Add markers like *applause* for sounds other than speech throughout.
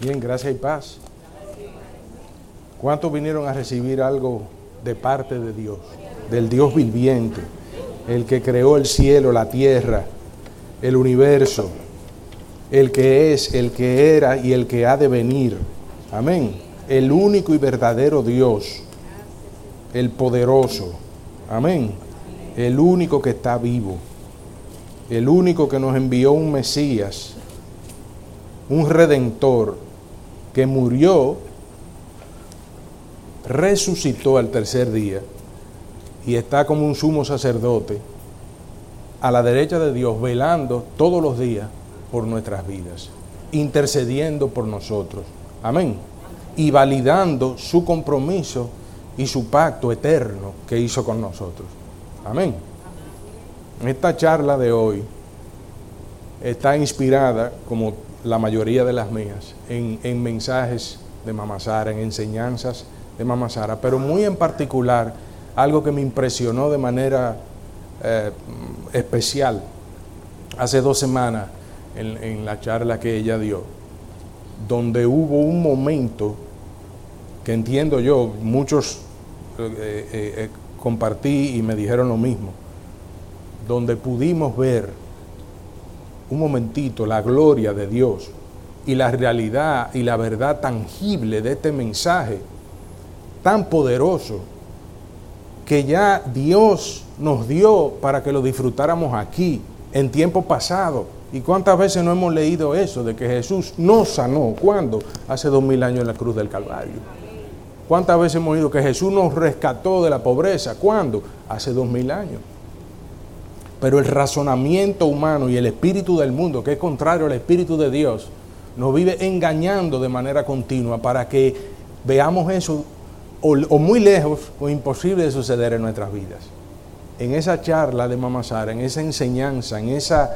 Bien, gracias y paz. ¿Cuántos vinieron a recibir algo de parte de Dios? Del Dios viviente, el que creó el cielo, la tierra, el universo, el que es, el que era y el que ha de venir. Amén. El único y verdadero Dios, el poderoso. Amén. El único que está vivo. El único que nos envió un Mesías, un redentor que murió, resucitó al tercer día y está como un sumo sacerdote a la derecha de Dios, velando todos los días por nuestras vidas, intercediendo por nosotros. Amén. Y validando su compromiso y su pacto eterno que hizo con nosotros. Amén. Esta charla de hoy está inspirada, como la mayoría de las mías, en, mensajes de Mama Sara, en enseñanzas de Mama Sara, pero muy en particular algo que me impresionó de manera eh, especial hace dos semanas en, la charla que ella dio, donde hubo un momento que entiendo yo, muchos eh, eh, compartí y me dijeron lo mismo, donde pudimos ver un momentito la gloria de Dios y la realidad y la verdad tangible de este mensaje tan poderoso que ya Dios nos dio para que lo disfrutáramos aquí, en tiempo pasado. ¿Y cuántas veces no hemos leído eso de que Jesús nos sanó? ¿Cuándo? Hace dos mil años en la cruz del Calvario. ¿Cuántas veces hemos oído que Jesús nos rescató de la pobreza? ¿Cuándo? Hace dos mil años. Pero el razonamiento humano y el espíritu del mundo, que es contrario al espíritu de Dios, nos vive engañando de manera continua para que veamos eso o, muy lejos o imposible de suceder en nuestras vidas. En esa charla de Mama Sara, en esa enseñanza, en esa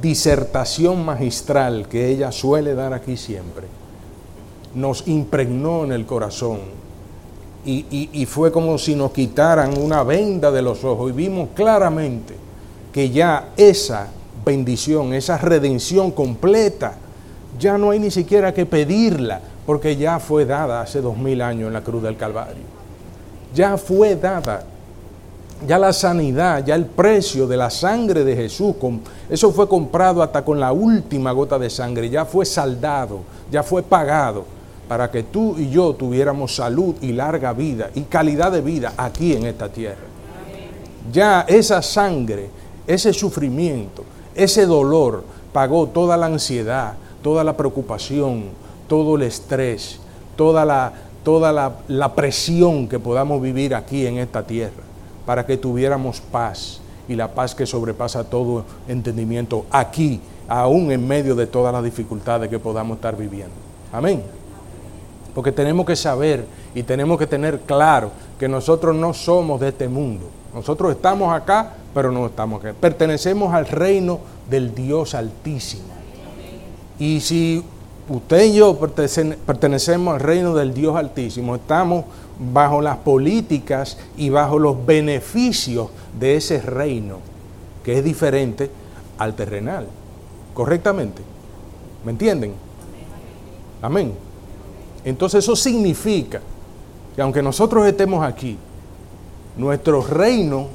disertación magistral que ella suele dar aquí siempre, nos impregnó en el corazón y fue como si nos quitaran una venda de los ojos y vimos claramente que ya esa bendición, esa redención completa, ya no hay ni siquiera que pedirla, porque ya fue dada hace dos mil años en la cruz del Calvario. Ya fue dada. Ya la sanidad, ya el precio de la sangre de Jesús, eso fue comprado hasta con la última gota de sangre, ya fue saldado, ya fue pagado para que tú y yo tuviéramos salud y larga vida y calidad de vida aquí en esta tierra. Ya esa sangre ese sufrimiento, ese dolor pagó toda la ansiedad, toda la preocupación, todo el estrés, toda la, toda la, presión que podamos vivir aquí en esta tierra, para que tuviéramos paz y la paz que sobrepasa todo entendimiento aquí, aún en medio de todas las dificultades que podamos estar viviendo. Amén. Porque tenemos que saber y tenemos que tener claro que nosotros no somos de este mundo. Nosotros estamos acá pero no estamos aquí. Pertenecemos al reino del Dios Altísimo. Y si usted y yo pertenecemos al reino del Dios Altísimo, estamos bajo las políticas y bajo los beneficios de ese reino, que es diferente al terrenal. ¿Correctamente? ¿Me entienden? Amén. Entonces eso significa que aunque nosotros estemos aquí, nuestro reino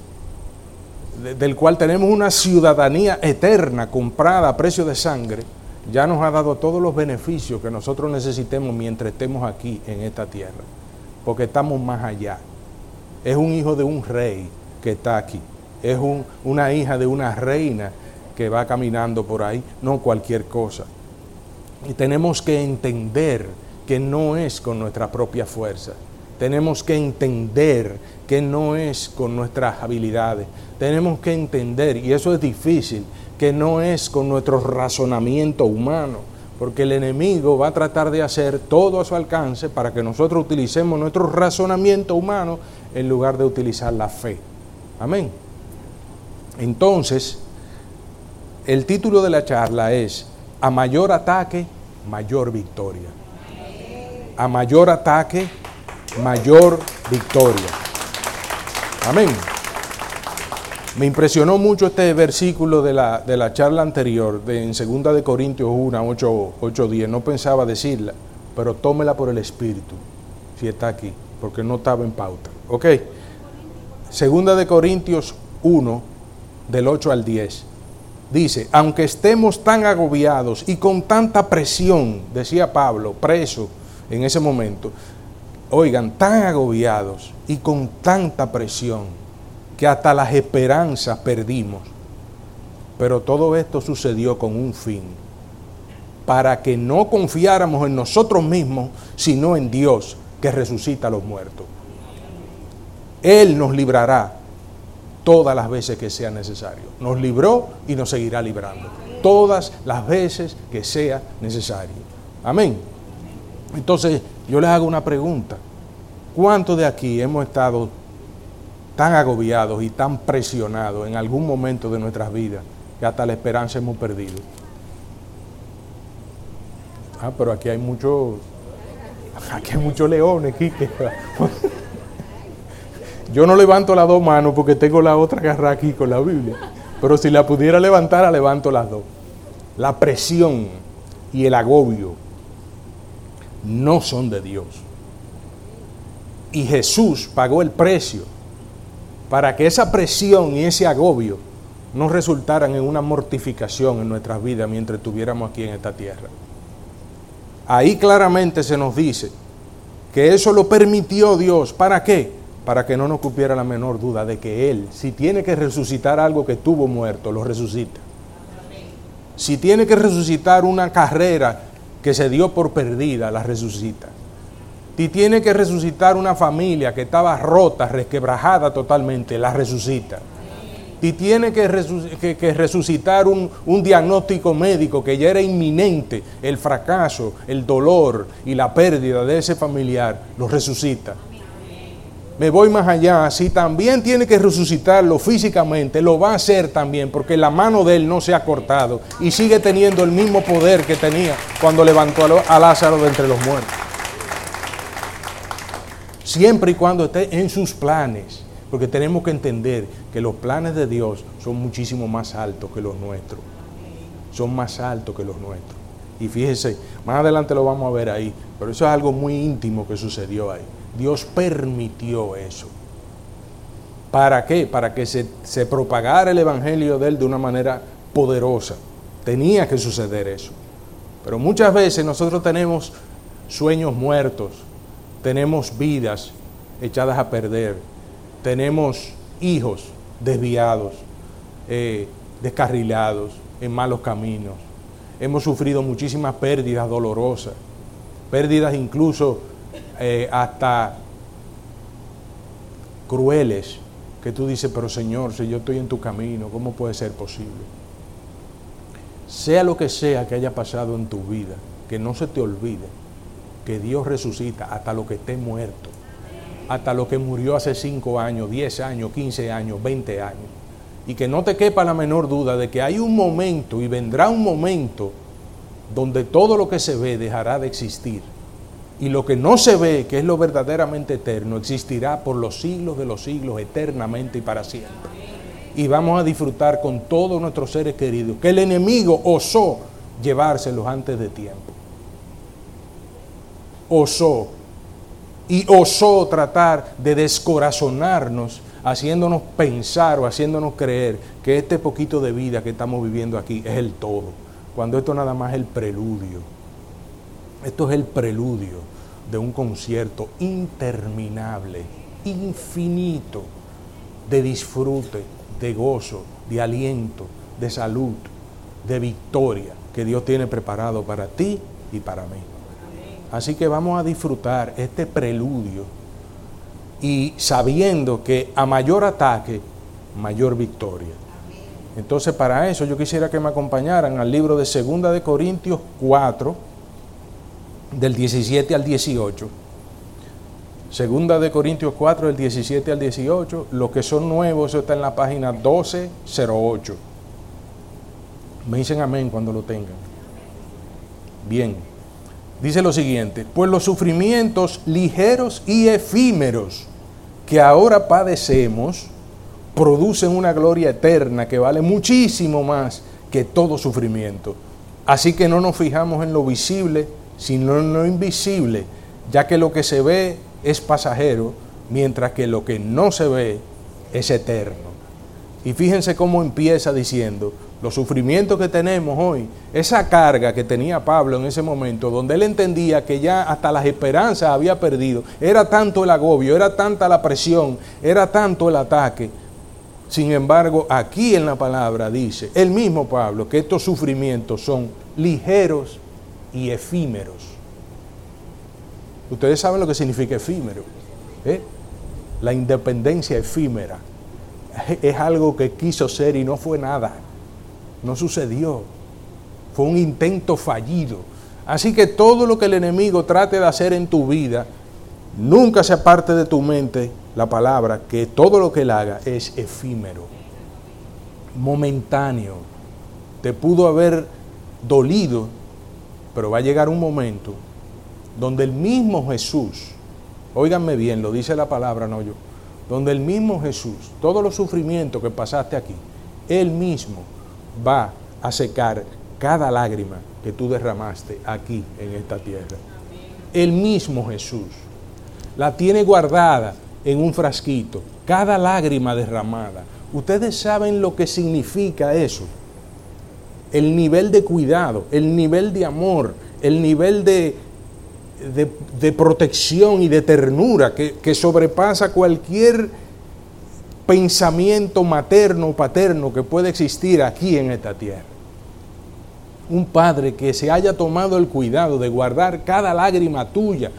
del cual tenemos una ciudadanía eterna comprada a precio de sangre, ya nos ha dado todos los beneficios que nosotros necesitemos mientras estemos aquí en esta tierra, porque estamos más allá. Es un hijo de un rey que está aquí, es una hija de una reina que va caminando por ahí, no cualquier cosa. Y tenemos que entender que no es con nuestra propia fuerza, tenemos que entender que no es con nuestras habilidades. Tenemos que entender, y eso es difícil, que no es con nuestro razonamiento humano, porque el enemigo va a tratar de hacer todo a su alcance para que nosotros utilicemos nuestro razonamiento humano en lugar de utilizar la fe. Amén. Entonces, el título de la charla es A mayor ataque, mayor victoria. A mayor ataque, mayor victoria. Amén. Me impresionó mucho este versículo de la, charla anterior, de, en 2 de Corintios 1, 8, 8, 10. No pensaba decirla, pero tómela por el Espíritu, si está aquí, porque no estaba en pauta. ¿Ok? Segunda de Corintios 1, del 8 al 10. Dice, aunque estemos tan agobiados y con tanta presión, decía Pablo, preso en ese momento, oigan, tan agobiados y con tanta presión que hasta las esperanzas perdimos. Pero todo esto sucedió con un fin, para que no confiáramos en nosotros mismos, sino en Dios que resucita a los muertos. Él nos librará todas las veces que sea necesario. Nos libró y nos seguirá librando. Todas las veces que sea necesario. Amén. Entonces, yo les hago una pregunta. ¿Cuántos de aquí hemos estado tan agobiados y tan presionados en algún momento de nuestras vidas que hasta la esperanza hemos perdido? Ah, pero aquí hay muchos, aquí hay muchos leones, Quique. *laughs* Yo no levanto las dos manos porque tengo la otra agarrada aquí con la Biblia. Pero si la pudiera levantar, la levanto las dos. La presión y el agobio no son de Dios. Y Jesús pagó el precio para que esa presión y ese agobio no resultaran en una mortificación en nuestras vidas mientras estuviéramos aquí en esta tierra. Ahí claramente se nos dice que eso lo permitió Dios. ¿Para qué? Para que no nos cupiera la menor duda de que Él, si tiene que resucitar algo que estuvo muerto, lo resucita. Si tiene que resucitar una carrera que se dio por perdida, la resucita. Si tiene que resucitar una familia que estaba rota, resquebrajada totalmente, la resucita. Si tiene que, resucitar un, un diagnóstico médico que ya era inminente, el fracaso, el dolor y la pérdida de ese familiar, lo resucita me voy más allá, si también tiene que resucitarlo físicamente, lo va a hacer también, porque la mano de él no se ha cortado y sigue teniendo el mismo poder que tenía cuando levantó a Lázaro de entre los muertos. Siempre y cuando esté en sus planes, porque tenemos que entender que los planes de Dios son muchísimo más altos que los nuestros. Son más altos que los nuestros. Y fíjese, más adelante lo vamos a ver ahí, pero eso es algo muy íntimo que sucedió ahí. Dios permitió eso. ¿Para qué? Para que se, se, propagara el Evangelio de Él de una manera poderosa. Tenía que suceder eso. Pero muchas veces nosotros tenemos sueños muertos, tenemos vidas echadas a perder, tenemos hijos desviados, eh, descarrilados, en malos caminos. Hemos sufrido muchísimas pérdidas dolorosas, pérdidas incluso eh, hasta crueles, que tú dices, pero Señor, si yo estoy en tu camino, ¿cómo puede ser posible? Sea lo que sea que haya pasado en tu vida, que no se te olvide que Dios resucita hasta lo que esté muerto, hasta lo que murió hace 5 años, 10 años, 15 años, 20 años. Y que no te quepa la menor duda de que hay un momento y vendrá un momento donde todo lo que se ve dejará de existir y lo que no se ve, que es lo verdaderamente eterno, existirá por los siglos de los siglos, eternamente y para siempre. Y vamos a disfrutar con todos nuestros seres queridos, que el enemigo osó llevárselos antes de tiempo. Osó. Y osó tratar de descorazonarnos, haciéndonos pensar o haciéndonos creer que este poquito de vida que estamos viviendo aquí es el todo, cuando esto nada más es el preludio esto es el preludio de un concierto interminable, infinito, de disfrute, de gozo, de aliento, de salud, de victoria que Dios tiene preparado para ti y para mí. Así que vamos a disfrutar este preludio y sabiendo que a mayor ataque, mayor victoria. Entonces para eso yo quisiera que me acompañaran al libro de Segunda de Corintios 4, del 17 al 18. Segunda de Corintios 4, del 17 al 18. Los que son nuevos, eso está en la página 1208. Me dicen amén cuando lo tengan. Bien. Dice lo siguiente, pues los sufrimientos ligeros y efímeros que ahora padecemos producen una gloria eterna que vale muchísimo más que todo sufrimiento. Así que no nos fijamos en lo visible, sino en lo invisible, ya que lo que se ve es pasajero, mientras que lo que no se ve es eterno. Y fíjense cómo empieza diciendo, los sufrimientos que tenemos hoy, esa carga que tenía Pablo en ese momento, donde él entendía que ya hasta las esperanzas había perdido, era tanto el agobio, era tanta la presión, era tanto el ataque. Sin embargo, aquí en la palabra dice el mismo Pablo que estos sufrimientos son ligeros y efímeros. Ustedes saben lo que significa efímero. ¿eh? La independencia efímera es algo que quiso ser y no fue nada. No sucedió. Fue un intento fallido. Así que todo lo que el enemigo trate de hacer en tu vida, nunca se aparte de tu mente la palabra que todo lo que él haga es efímero, momentáneo. Te pudo haber dolido, pero va a llegar un momento donde el mismo Jesús, óiganme bien, lo dice la palabra, no yo, donde el mismo Jesús, todos los sufrimientos que pasaste aquí, él mismo va a secar cada lágrima que tú derramaste aquí en esta tierra. El mismo Jesús la tiene guardada en un frasquito, cada lágrima derramada. Ustedes saben lo que significa eso. El nivel de cuidado, el nivel de amor, el nivel de, de, protección y de ternura que, que sobrepasa cualquier pensamiento materno o paterno que puede existir aquí en esta tierra. Un padre que se haya tomado el cuidado de guardar cada lágrima tuya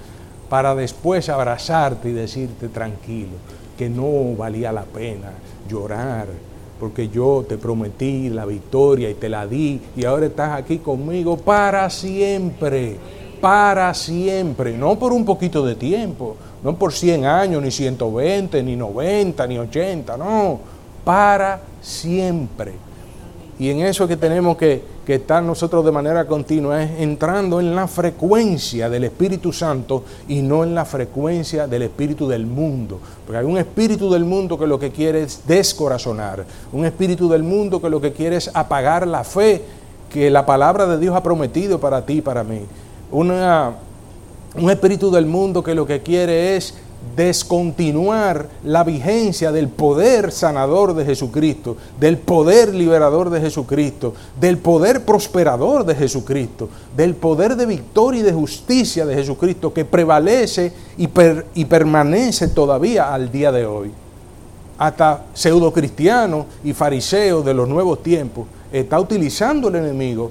para después abrazarte y decirte tranquilo, que no valía la pena llorar, porque yo te prometí la victoria y te la di y ahora estás aquí conmigo para siempre, para siempre, no por un poquito de tiempo, no por 100 años, ni 120, ni 90, ni 80, no, para siempre. Y en eso que tenemos que, que estar nosotros de manera continua es entrando en la frecuencia del Espíritu Santo y no en la frecuencia del Espíritu del mundo. Porque hay un Espíritu del mundo que lo que quiere es descorazonar, un Espíritu del mundo que lo que quiere es apagar la fe que la palabra de Dios ha prometido para ti y para mí. Una un espíritu del mundo que lo que quiere es descontinuar la vigencia del poder sanador de Jesucristo, del poder liberador de Jesucristo, del poder prosperador de Jesucristo, del poder de victoria y de justicia de Jesucristo que prevalece y, permanece todavía al día de hoy. Hasta pseudo cristianos y fariseos de los nuevos tiempos está utilizando el enemigo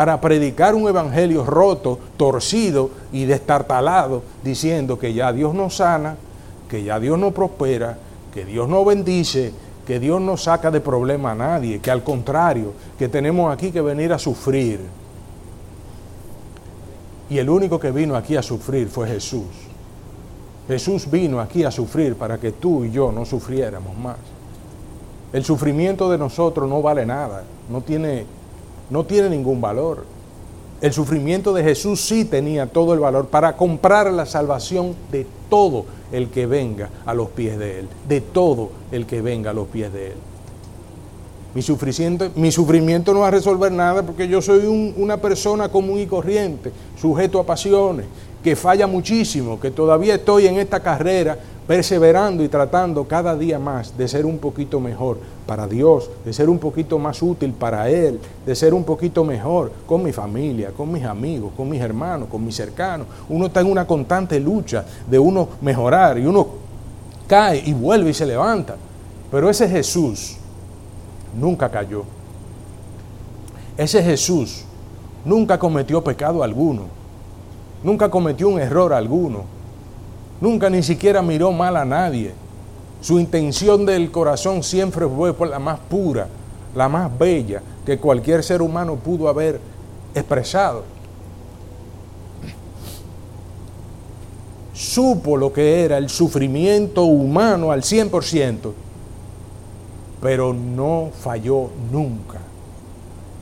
para predicar un evangelio roto, torcido y destartalado, diciendo que ya Dios no sana, que ya Dios no prospera, que Dios no bendice, que Dios no saca de problema a nadie, que al contrario, que tenemos aquí que venir a sufrir. Y el único que vino aquí a sufrir fue Jesús. Jesús vino aquí a sufrir para que tú y yo no sufriéramos más. El sufrimiento de nosotros no vale nada, no tiene no tiene ningún valor. El sufrimiento de Jesús sí tenía todo el valor para comprar la salvación de todo el que venga a los pies de Él, de todo el que venga a los pies de Él. Mi sufrimiento, mi sufrimiento no va a resolver nada porque yo soy una persona común y corriente, sujeto a pasiones, que falla muchísimo, que todavía estoy en esta carrera perseverando y tratando cada día más de ser un poquito mejor para Dios, de ser un poquito más útil para Él, de ser un poquito mejor con mi familia, con mis amigos, con mis hermanos, con mis cercanos. Uno está en una constante lucha de uno mejorar y uno cae y vuelve y se levanta. Pero ese Jesús nunca cayó. Ese Jesús nunca cometió pecado alguno. Nunca cometió un error alguno Nunca ni siquiera miró mal a nadie. Su intención del corazón siempre fue por la más pura, la más bella que cualquier ser humano pudo haber expresado. Supo lo que era el sufrimiento humano al 100%, pero no falló nunca.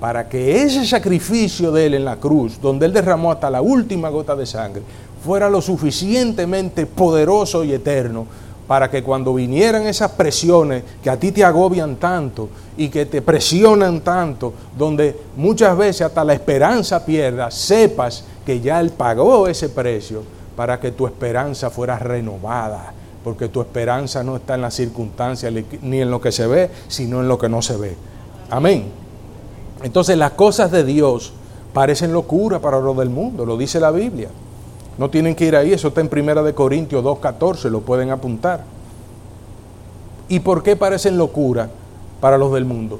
Para que ese sacrificio de él en la cruz, donde él derramó hasta la última gota de sangre, fuera lo suficientemente poderoso y eterno para que cuando vinieran esas presiones que a ti te agobian tanto y que te presionan tanto, donde muchas veces hasta la esperanza pierda, sepas que ya Él pagó ese precio para que tu esperanza fuera renovada, porque tu esperanza no está en las circunstancias ni en lo que se ve, sino en lo que no se ve. Amén. Entonces las cosas de Dios parecen locura para los del mundo, lo dice la Biblia. No tienen que ir ahí, eso está en Primera de Corintios 2.14, lo pueden apuntar. ¿Y por qué parecen locura para los del mundo?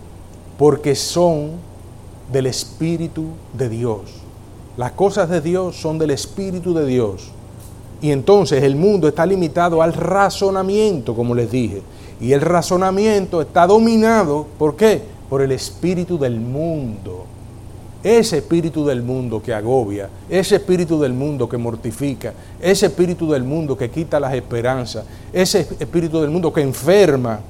Porque son del Espíritu de Dios. Las cosas de Dios son del Espíritu de Dios. Y entonces el mundo está limitado al razonamiento, como les dije. Y el razonamiento está dominado, ¿por qué? Por el espíritu del mundo. Ese espíritu del mundo que agobia, ese espíritu del mundo que mortifica, ese espíritu del mundo que quita las esperanzas, ese espíritu del mundo que enferma,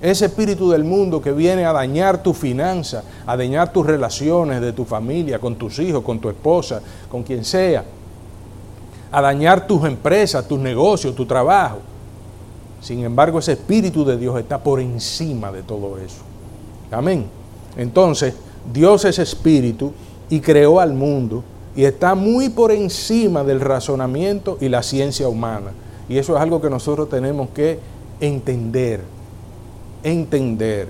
ese espíritu del mundo que viene a dañar tu finanza, a dañar tus relaciones de tu familia, con tus hijos, con tu esposa, con quien sea, a dañar tus empresas, tus negocios, tu trabajo. Sin embargo, ese espíritu de Dios está por encima de todo eso. Amén. Entonces, Dios es espíritu y creó al mundo y está muy por encima del razonamiento y la ciencia humana. Y eso es algo que nosotros tenemos que entender, entender.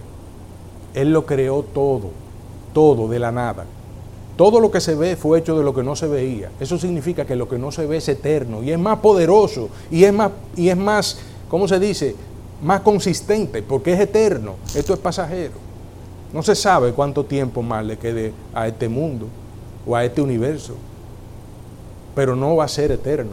Él lo creó todo, todo de la nada. Todo lo que se ve fue hecho de lo que no se veía. Eso significa que lo que no se ve es eterno y es más poderoso y es más, y es más ¿cómo se dice? Más consistente porque es eterno. Esto es pasajero. No se sabe cuánto tiempo más le quede a este mundo o a este universo, pero no va a ser eterno.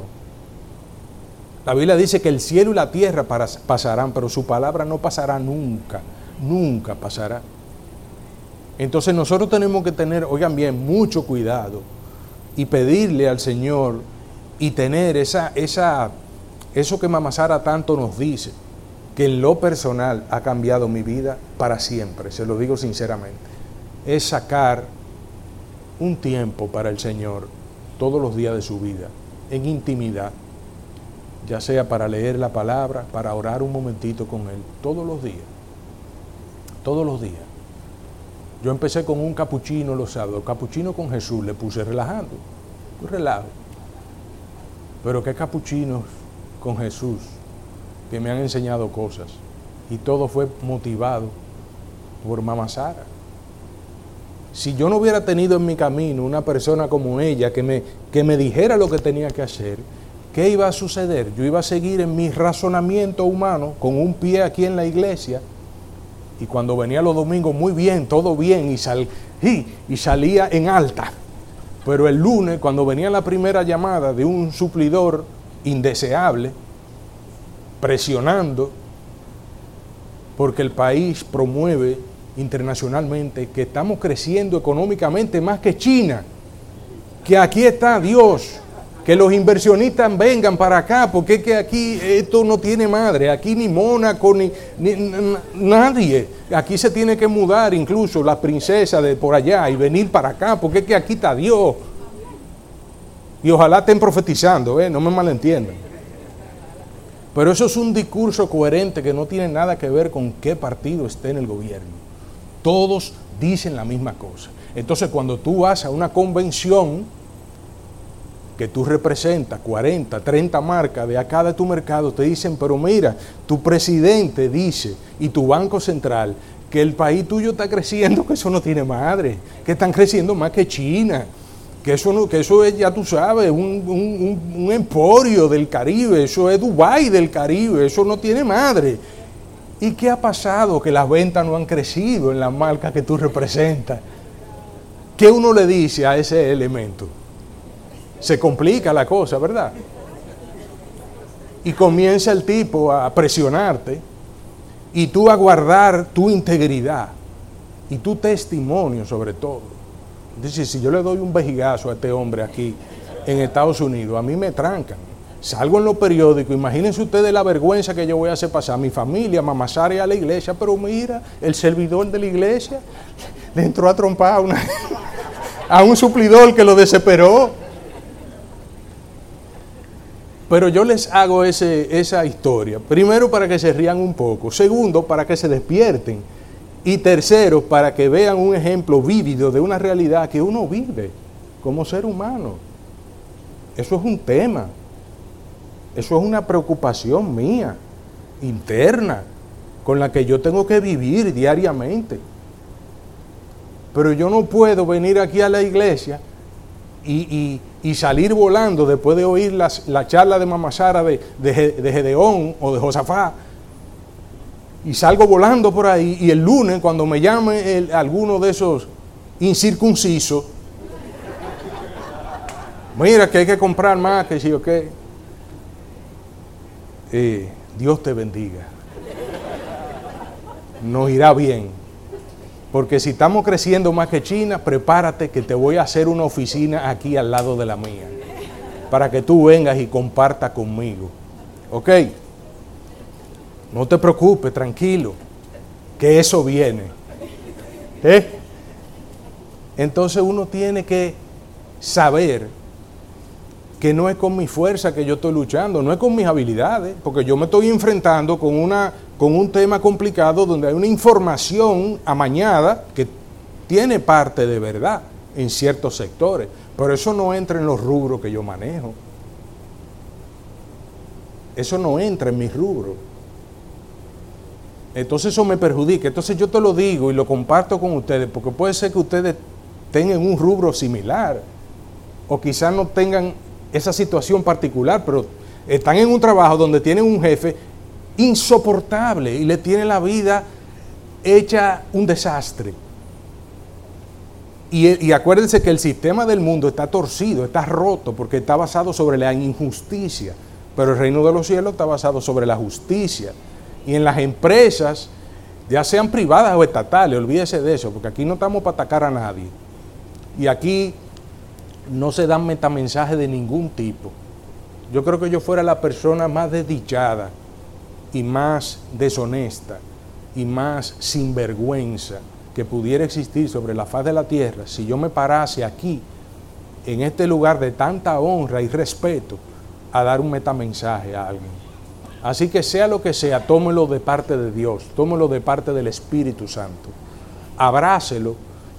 La Biblia dice que el cielo y la tierra pasarán, pero su palabra no pasará nunca, nunca pasará. Entonces nosotros tenemos que tener, oigan bien, mucho cuidado y pedirle al Señor y tener esa, esa, eso que Mamá Sara tanto nos dice, que en lo personal ha cambiado mi vida para siempre, se lo digo sinceramente, es sacar un tiempo para el Señor todos los días de su vida, en intimidad, ya sea para leer la palabra, para orar un momentito con Él, todos los días, todos los días. Yo empecé con un capuchino los sábados, capuchino con Jesús, le puse relajando, relajo. Pero qué capuchinos con Jesús, que me han enseñado cosas. Y todo fue motivado por Mamá Sara. Si yo no hubiera tenido en mi camino una persona como ella que me, que me dijera lo que tenía que hacer, ¿qué iba a suceder? Yo iba a seguir en mi razonamiento humano con un pie aquí en la iglesia y cuando venía los domingos muy bien, todo bien y, y salía en alta. Pero el lunes, cuando venía la primera llamada de un suplidor indeseable, presionando, porque el país promueve internacionalmente que estamos creciendo económicamente más que China, que aquí está Dios, que los inversionistas vengan para acá, porque es que aquí esto no tiene madre, aquí ni Mónaco, ni, nadie, aquí se tiene que mudar incluso la princesa de por allá y venir para acá, porque es que aquí está Dios. Y ojalá estén profetizando, ¿eh? no me malentiendan. Pero eso es un discurso coherente que no tiene nada que ver con qué partido esté en el gobierno. Todos dicen la misma cosa. Entonces cuando tú vas a una convención que tú representas 40, 30 marcas de acá de tu mercado, te dicen, pero mira, tu presidente dice y tu banco central que el país tuyo está creciendo, *laughs* que eso no tiene madre, que están creciendo más que China que eso, que eso es, ya tú sabes, un, emporio del Caribe, eso es Dubái del Caribe, eso no tiene madre. ¿Y qué ha pasado? Que las ventas no han crecido en la marca que tú representas. ¿Qué uno le dice a ese elemento? Se complica la cosa, ¿verdad? Y comienza el tipo a presionarte y tú a guardar tu integridad y tu testimonio sobre todo. Dice, si yo le doy un vejigazo a este hombre aquí en Estados Unidos, a mí me trancan. Salgo en los periódicos, imagínense ustedes la vergüenza que yo voy a hacer pasar a mi familia, y a la iglesia, pero mira, el servidor de la iglesia le entró a trompar a, una, a un suplidor que lo desesperó. Pero yo les hago ese, esa historia, primero para que se rían un poco, segundo para que se despierten y tercero, para que vean un ejemplo vívido de una realidad que uno vive como ser humano. Eso es un tema. Eso es una preocupación mía, interna, con la que yo tengo que vivir diariamente. Pero yo no puedo venir aquí a la iglesia y, salir volando después de oír la charla de Mamasara de, de, Gedeón o de Josafá. Y salgo volando por ahí y el lunes cuando me llame alguno de esos incircuncisos, mira que hay que comprar más, que qué. Eh, Dios te bendiga. Nos irá bien. Porque si estamos creciendo más que China, prepárate que te voy a hacer una oficina aquí al lado de la mía. Para que tú vengas y compartas conmigo. ¿Ok? No te preocupes, tranquilo. Que eso viene. ¿Eh? Entonces uno tiene que saber que no es con mi fuerza que yo estoy luchando, no es con mis habilidades, porque yo me estoy enfrentando con una con un tema complicado donde hay una información amañada que tiene parte de verdad en ciertos sectores, pero eso no entra en los rubros que yo manejo. Eso no entra en mis rubros. Entonces eso me perjudica. Entonces yo te lo digo y lo comparto con ustedes, porque puede ser que ustedes tengan un rubro similar, o quizás no tengan esa situación particular, pero están en un trabajo donde tienen un jefe insoportable y le tiene la vida hecha un desastre. Y, acuérdense que el sistema del mundo está torcido, está roto, porque está basado sobre la injusticia. Pero el reino de los cielos está basado sobre la justicia. Y en las empresas, ya sean privadas o estatales, olvídese de eso, porque aquí no estamos para atacar a nadie. Y aquí no se dan metamensajes de ningún tipo. Yo creo que yo fuera la persona más desdichada y más deshonesta y más sinvergüenza que pudiera existir sobre la faz de la tierra si yo me parase aquí, en este lugar de tanta honra y respeto, a dar un metamensaje a alguien. Así que sea lo que sea, tómelo de parte de Dios, tómelo de parte del Espíritu Santo. Abrácelo,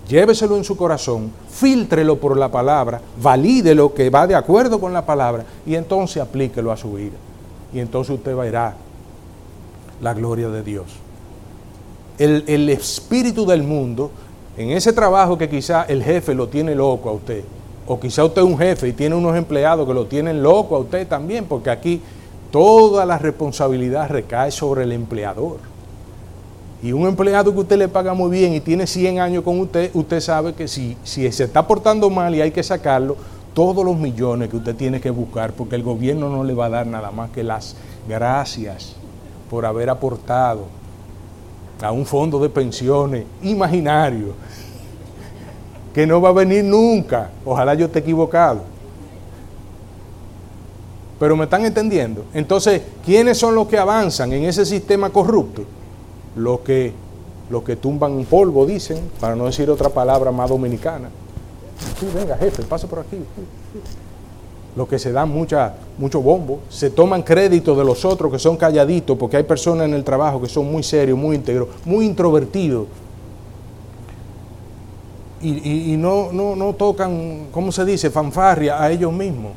lléveselo en su corazón, filtrelo por la palabra, valide lo que va de acuerdo con la palabra y entonces aplíquelo a su vida. Y entonces usted verá la gloria de Dios. El, espíritu del mundo, en ese trabajo que quizá el jefe lo tiene loco a usted, o quizá usted es un jefe y tiene unos empleados que lo tienen loco a usted también, porque aquí toda la responsabilidad recae sobre el empleador. Y un empleado que usted le paga muy bien y tiene 100 años con usted, usted sabe que si, si se está portando mal y hay que sacarlo, todos los millones que usted tiene que buscar, porque el gobierno no le va a dar nada más que las gracias por haber aportado a un fondo de pensiones imaginario que no va a venir nunca. Ojalá yo esté equivocado. Pero me están entendiendo. Entonces, ¿quiénes son los que avanzan en ese sistema corrupto? Los que, los que tumban polvo, dicen, para no decir otra palabra más dominicana. Tú venga, jefe, pasa por aquí los que se dan mucha, mucho bombo, se toman crédito de los otros que son calladitos, porque hay personas en el trabajo que son muy serios, muy íntegros, muy introvertidos. Y, no, no, no tocan, ¿cómo se dice?, fanfarria a ellos mismos.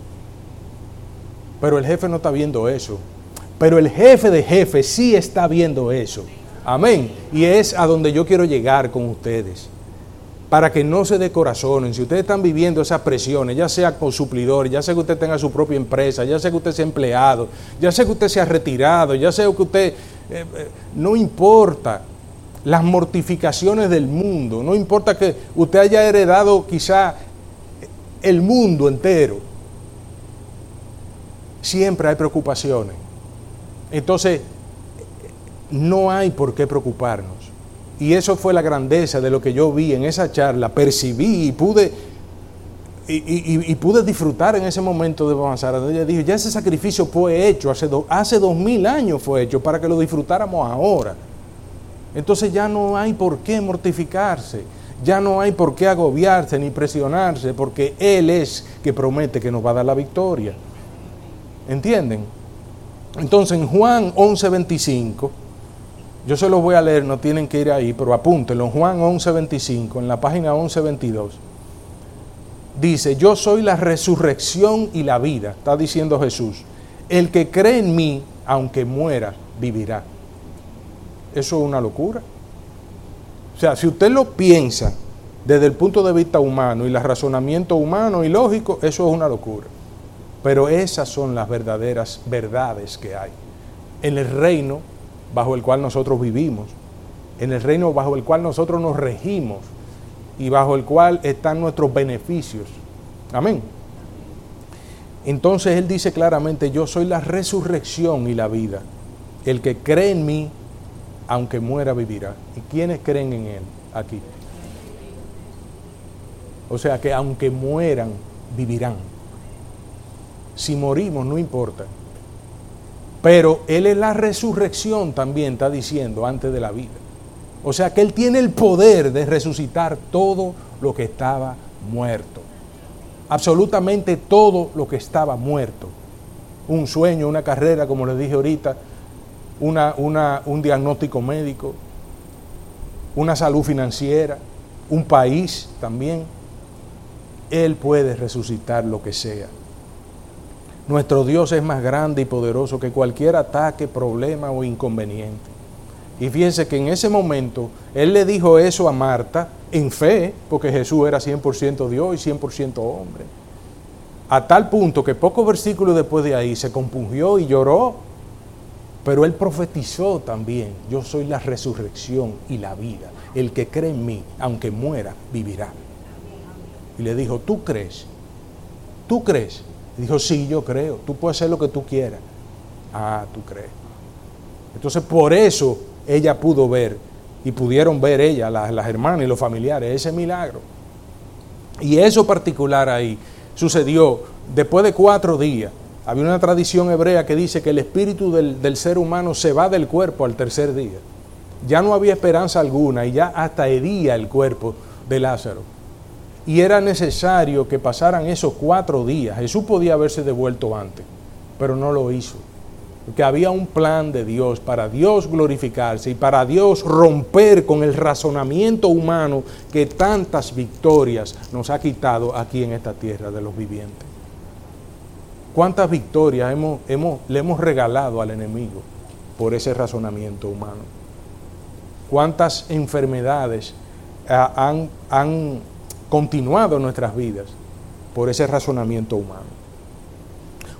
Pero el jefe no está viendo eso. Pero el jefe de jefe sí está viendo eso. Amén. Y es a donde yo quiero llegar con ustedes para que no se decorazonen. Si ustedes están viviendo esas presiones, ya sea con suplidores, ya sea que usted tenga su propia empresa, ya sea que usted sea empleado, ya sea que usted sea retirado, ya sea que usted... Eh, eh, no importa las mortificaciones del mundo, no importa que usted haya heredado quizá el mundo entero, siempre hay preocupaciones. Entonces, no hay por qué preocuparnos. Y eso fue la grandeza de lo que yo vi en esa charla, percibí y pude, y, pude disfrutar en ese momento de avanzar. Ella dijo, ya ese sacrificio fue hecho, hace, hace dos mil años fue hecho para que lo disfrutáramos ahora. Entonces ya no hay por qué mortificarse, ya no hay por qué agobiarse ni presionarse, porque Él es que promete que nos va a dar la victoria. ¿Entienden? Entonces en Juan 11:25 yo se los voy a leer, no tienen que ir ahí, pero apúntenlo. Juan 11:25, en la página 11:22. dice, yo soy la resurrección y la vida, está diciendo Jesús. El que cree en mí, aunque muera, vivirá. Eso es una locura. O sea, si usted lo piensa desde el punto de vista humano y el razonamiento humano y lógico, eso es una locura. Pero esas son las verdaderas verdades que hay. En el reino bajo el cual nosotros vivimos, en el reino bajo el cual nosotros nos regimos y bajo el cual están nuestros beneficios. Amén. Entonces Él dice claramente, yo soy la resurrección y la vida. El que cree en mí, aunque muera, vivirá. ¿Y quiénes creen en Él aquí? O sea que aunque mueran, vivirán. Si morimos, no importa. Pero Él es la resurrección también, está diciendo, antes de la vida. O sea que Él tiene el poder de resucitar todo lo que estaba muerto. Absolutamente todo lo que estaba muerto. Un sueño, una carrera, como les dije ahorita, una, un diagnóstico médico, una salud financiera, un país también. Él puede resucitar lo que sea. Nuestro Dios es más grande y poderoso que cualquier ataque, problema o inconveniente. Y fíjense que en ese momento Él le dijo eso a Marta en fe, porque Jesús era 100% Dios y 100% hombre. A tal punto que pocos versículos después de ahí se compungió y lloró. Pero Él profetizó también, yo soy la resurrección y la vida. El que cree en mí, aunque muera, vivirá. Y le dijo, ¿tú crees? ¿Tú crees? Dijo, sí, yo creo, tú puedes hacer lo que tú quieras. Ah, tú crees. Entonces por eso ella pudo ver y pudieron ver ella, las, las hermanas y los familiares, ese milagro. Y eso particular ahí sucedió después de cuatro días. Había una tradición hebrea que dice que el espíritu del, del, ser humano se va del cuerpo al tercer día. Ya no había esperanza alguna y ya hasta hería el cuerpo de Lázaro y era necesario que pasaran esos cuatro días. Jesús podía haberse devuelto antes, pero no lo hizo. Porque había un plan de Dios para Dios glorificarse y para Dios romper con el razonamiento humano que tantas victorias nos ha quitado aquí en esta tierra de los vivientes. ¿Cuántas victorias hemos, le hemos regalado al enemigo por ese razonamiento humano? ¿Cuántas enfermedades han, han continuado en nuestras vidas por ese razonamiento humano.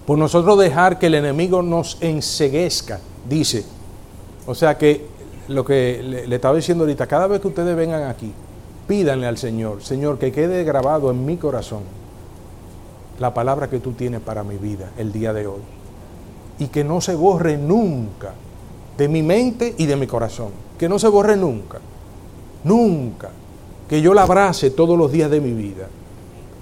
Por nosotros dejar que el enemigo nos enseguezca, dice. O sea que lo que le, estaba diciendo ahorita, cada vez que ustedes vengan aquí, pídanle al Señor, Señor, que quede grabado en mi corazón la palabra que tú tienes para mi vida el día de hoy. Y que no se borre nunca de mi mente y de mi corazón. Que no se borre nunca. Nunca que yo la abrace todos los días de mi vida.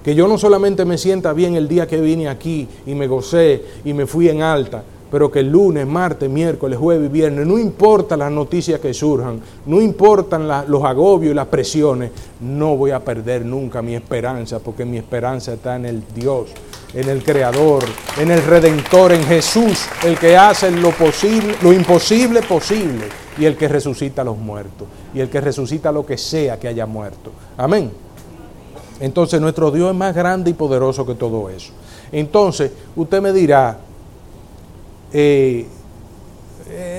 Que yo no solamente me sienta bien el día que vine aquí y me gocé y me fui en alta, pero que el lunes, martes, miércoles, jueves y viernes, no importa las noticias que surjan, no importan los agobios y las presiones, no voy a perder nunca mi esperanza, porque mi esperanza está en el Dios, en el Creador, en el Redentor, en Jesús, el que hace lo posible, lo imposible posible y el que resucita a los muertos y el que resucita lo que sea que haya muerto. Amén. Entonces nuestro Dios es más grande y poderoso que todo eso. Entonces usted me dirá, eh,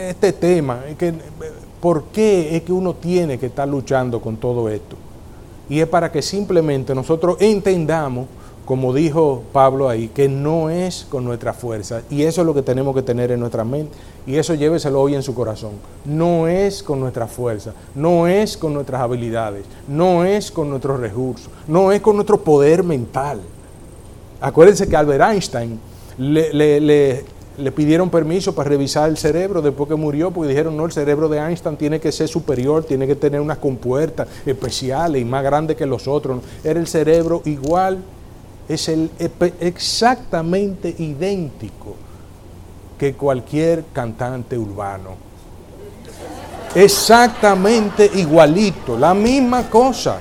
este tema, ¿por qué es que uno tiene que estar luchando con todo esto? Y es para que simplemente nosotros entendamos como dijo Pablo ahí, que no es con nuestra fuerza. Y eso es lo que tenemos que tener en nuestra mente. Y eso lléveselo hoy en su corazón. No es con nuestra fuerza, no es con nuestras habilidades, no es con nuestros recursos, no es con nuestro poder mental. Acuérdense que Albert Einstein le, le, le pidieron permiso para revisar el cerebro después que murió, porque dijeron, no, el cerebro de Einstein tiene que ser superior, tiene que tener unas compuertas especiales y más grandes que los otros. Era el cerebro igual es el, exactamente idéntico que cualquier cantante urbano. Exactamente igualito, la misma cosa.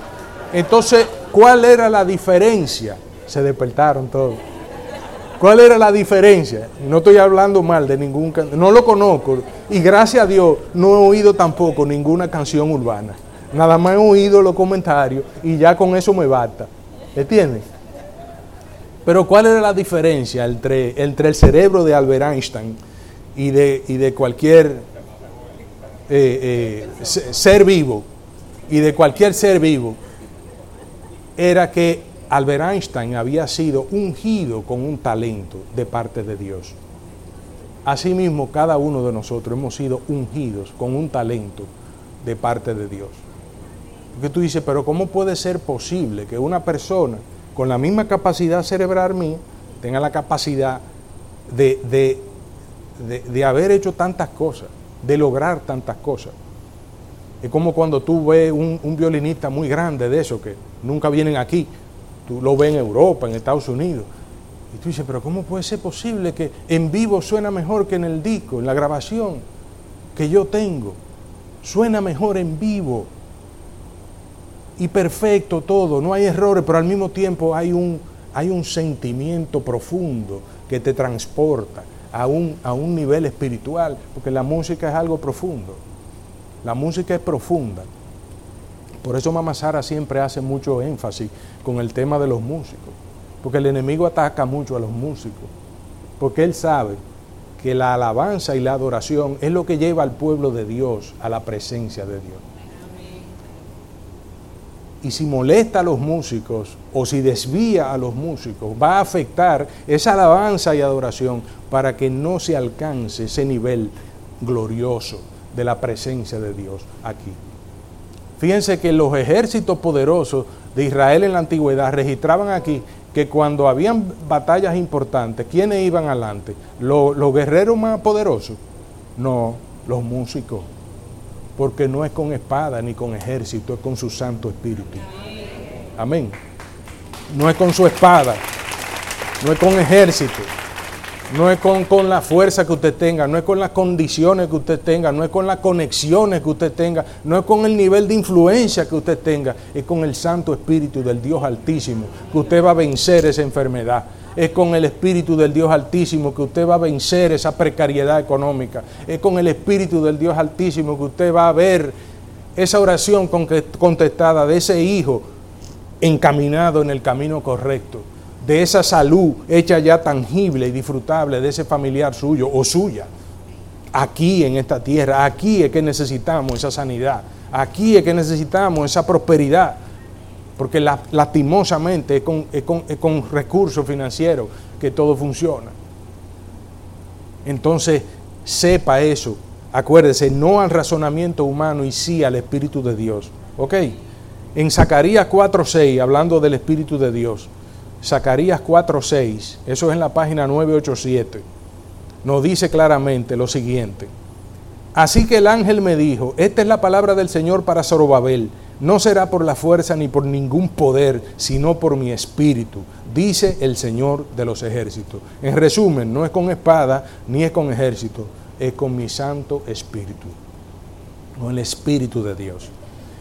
Entonces, ¿cuál era la diferencia? Se despertaron todos. ¿Cuál era la diferencia? No estoy hablando mal de ningún cantante, no lo conozco y gracias a Dios no he oído tampoco ninguna canción urbana. Nada más he oído los comentarios y ya con eso me basta. ¿Entiendes? Pero ¿cuál era la diferencia entre, entre el cerebro de Albert Einstein y de, y de cualquier eh, eh, ser vivo? Y de cualquier ser vivo. Era que Albert Einstein había sido ungido con un talento de parte de Dios. Asimismo, cada uno de nosotros hemos sido ungidos con un talento de parte de Dios. Porque tú dices, pero ¿cómo puede ser posible que una persona con la misma capacidad cerebral mía tenga la capacidad de, de, haber hecho tantas cosas, de lograr tantas cosas? Es como cuando tú ves un, un violinista muy grande de eso, que nunca vienen aquí, tú lo ves en Europa, en Estados Unidos, y tú dices, pero ¿cómo puede ser posible que en vivo suena mejor que en el disco, en la grabación que yo tengo? Suena mejor en vivo. Y perfecto todo, no hay errores, pero al mismo tiempo hay un, hay un sentimiento profundo que te transporta a un, a un nivel espiritual, porque la música es algo profundo. La música es profunda. Por eso Mama Sara siempre hace mucho énfasis con el tema de los músicos. Porque el enemigo ataca mucho a los músicos. Porque él sabe que la alabanza y la adoración es lo que lleva al pueblo de Dios a la presencia de Dios. Y si molesta a los músicos o si desvía a los músicos, va a afectar esa alabanza y adoración para que no se alcance ese nivel glorioso de la presencia de Dios aquí. Fíjense que los ejércitos poderosos de Israel en la antigüedad registraban aquí que cuando habían batallas importantes, ¿quiénes iban adelante? ¿Los, guerreros más poderosos? No, los músicos. Porque no es con espada ni con ejército, es con su Santo Espíritu. Amén. No es con su espada, no es con ejército, no es con, con, la fuerza que usted tenga, no es con las condiciones que usted tenga, no es con las conexiones que usted tenga, no es con el nivel de influencia que usted tenga, es con el Santo Espíritu del Dios Altísimo que usted va a vencer esa enfermedad. Es con el Espíritu del Dios Altísimo que usted va a vencer esa precariedad económica. Es con el Espíritu del Dios Altísimo que usted va a ver esa oración contestada de ese hijo encaminado en el camino correcto de esa salud hecha ya tangible y disfrutable de ese familiar suyo o suya. Aquí en esta tierra, aquí es que necesitamos esa sanidad, aquí es que necesitamos esa prosperidad, porque lastimosamente es con, con recursos financieros que todo funciona. Entonces, sepa eso, acuérdese, no al razonamiento humano y sí al Espíritu de Dios. ¿Ok? En Zacarías 4.6, hablando del Espíritu de Dios, Zacarías 4:6, eso es en la página 987, nos dice claramente lo siguiente. Así que el ángel me dijo, esta es la palabra del Señor para Zorobabel, no será por la fuerza ni por ningún poder, sino por mi espíritu, dice el Señor de los ejércitos. En resumen, no es con espada ni es con ejército, es con mi santo espíritu, con el espíritu de Dios.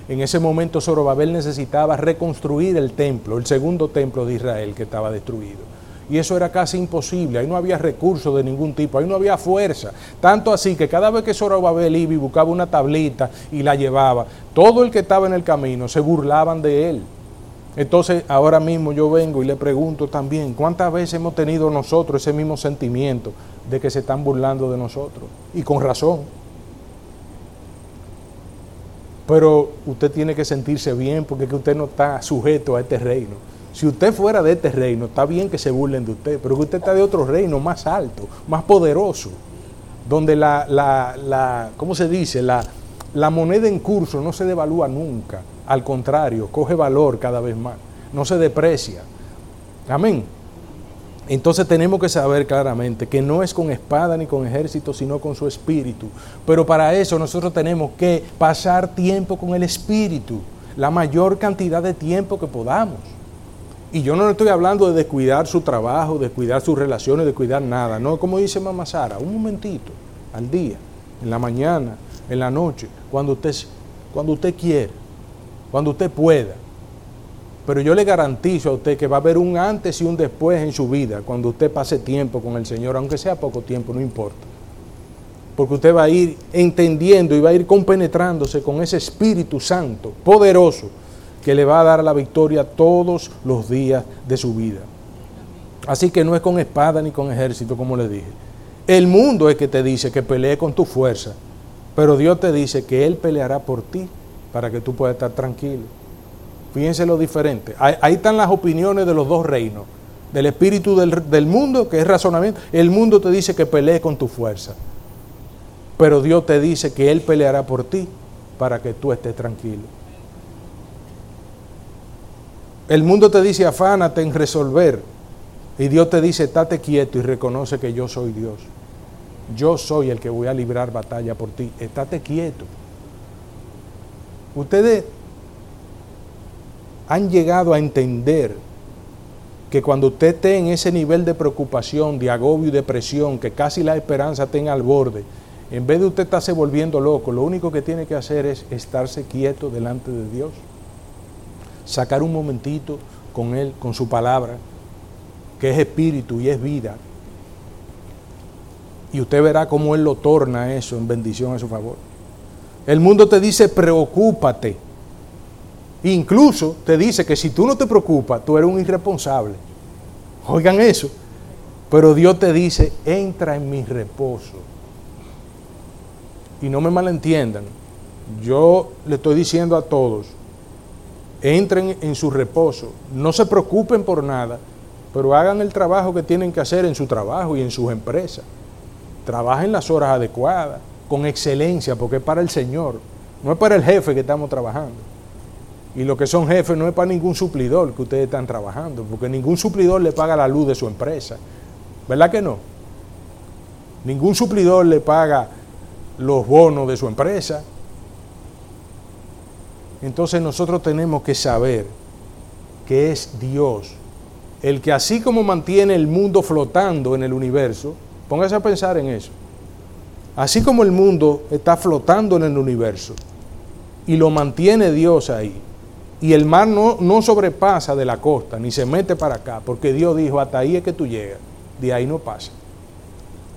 En ese momento Zorobabel necesitaba reconstruir el templo, el segundo templo de Israel que estaba destruido. Y eso era casi imposible, ahí no había recursos de ningún tipo, ahí no había fuerza. Tanto así que cada vez que Zorobabel iba y buscaba una tablita y la llevaba, todo el que estaba en el camino se burlaban de él. Entonces ahora mismo yo vengo y le pregunto también, ¿cuántas veces hemos tenido nosotros ese mismo sentimiento de que se están burlando de nosotros? Y con razón. Pero usted tiene que sentirse bien porque usted no está sujeto a este reino. Si usted fuera de este reino, está bien que se burlen de usted, pero que usted está de otro reino más alto, más poderoso, donde la, la, la ¿cómo se dice? La, la moneda en curso no se devalúa nunca, al contrario, coge valor cada vez más, no se deprecia. Amén. Entonces tenemos que saber claramente que no es con espada ni con ejército, sino con su espíritu. Pero para eso nosotros tenemos que pasar tiempo con el espíritu, la mayor cantidad de tiempo que podamos. Y yo no estoy hablando de descuidar su trabajo, descuidar sus relaciones, descuidar nada. No, como dice Mamá Sara, un momentito al día, en la mañana, en la noche, cuando usted, cuando usted quiere, cuando usted pueda. Pero yo le garantizo a usted que va a haber un antes y un después en su vida cuando usted pase tiempo con el Señor, aunque sea poco tiempo, no importa. Porque usted va a ir entendiendo y va a ir compenetrándose con ese Espíritu Santo, poderoso, que le va a dar la victoria todos los días de su vida. Así que no es con espada ni con ejército, como le dije. El mundo es que te dice que pelee con tu fuerza, pero Dios te dice que Él peleará por ti para que tú puedas estar tranquilo. Fíjense lo diferente. Ahí, están las opiniones de los dos reinos. Del espíritu del, del mundo, que es razonamiento. El mundo te dice que pelee con tu fuerza. Pero Dios te dice que Él peleará por ti para que tú estés tranquilo. El mundo te dice afánate en resolver y Dios te dice estate quieto y reconoce que yo soy Dios. Yo soy el que voy a librar batalla por ti. Estate quieto. Ustedes han llegado a entender que cuando usted esté en ese nivel de preocupación, de agobio y depresión, que casi la esperanza tenga al borde, en vez de usted estarse volviendo loco, lo único que tiene que hacer es estarse quieto delante de Dios. Sacar un momentito con Él, con su palabra, que es espíritu y es vida. Y usted verá cómo Él lo torna eso en bendición a su favor. El mundo te dice, preocúpate. Incluso te dice que si tú no te preocupas, tú eres un irresponsable. Oigan eso. Pero Dios te dice, entra en mi reposo y no me malentiendan, yo le estoy diciendo a todos, entren en su reposo, no se preocupen por nada, pero hagan el trabajo que tienen que hacer en su trabajo y en sus empresas. Trabajen las horas adecuadas, con excelencia, porque es para el Señor, no es para el jefe que estamos trabajando. Y lo que son jefes no es para ningún suplidor que ustedes están trabajando, porque ningún suplidor le paga la luz de su empresa. ¿Verdad que no? Ningún suplidor le paga los bonos de su empresa. Entonces nosotros tenemos que saber que es Dios el que así como mantiene el mundo flotando en el universo, póngase a pensar en eso, así como el mundo está flotando en el universo y lo mantiene Dios ahí, y el mar no, no sobrepasa de la costa ni se mete para acá, porque Dios dijo, hasta ahí es que tú llegas, de ahí no pasa.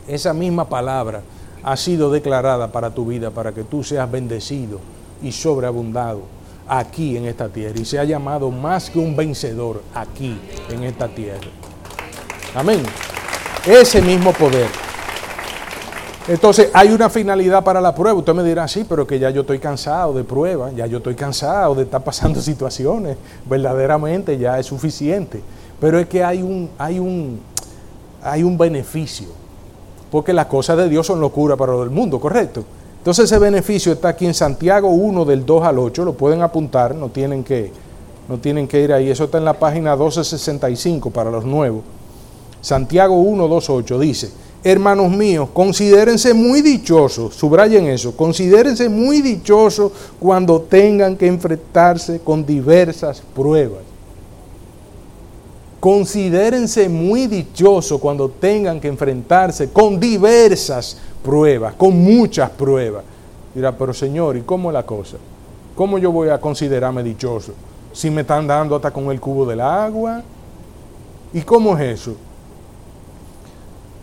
Esa misma palabra ha sido declarada para tu vida, para que tú seas bendecido y sobreabundado aquí en esta tierra y sea llamado más que un vencedor aquí en esta tierra. Amén. Ese mismo poder. Entonces hay una finalidad para la prueba. Usted me dirá, sí, pero que ya yo estoy cansado de pruebas, ya yo estoy cansado de estar pasando *laughs* situaciones, verdaderamente ya es suficiente. Pero es que hay un, hay un, hay un beneficio porque las cosas de Dios son locura para todo el mundo, ¿correcto? Entonces ese beneficio está aquí en Santiago 1 del 2 al 8, lo pueden apuntar, no tienen que, no tienen que ir ahí, eso está en la página 1265 para los nuevos. Santiago 1, 2, 8 dice, hermanos míos, considérense muy dichosos, subrayen eso, considérense muy dichosos cuando tengan que enfrentarse con diversas pruebas Considérense muy dichosos cuando tengan que enfrentarse con diversas pruebas, con muchas pruebas. Dirá, pero Señor, ¿y cómo la cosa? ¿Cómo yo voy a considerarme dichoso? Si me están dando hasta con el cubo del agua. ¿Y cómo es eso?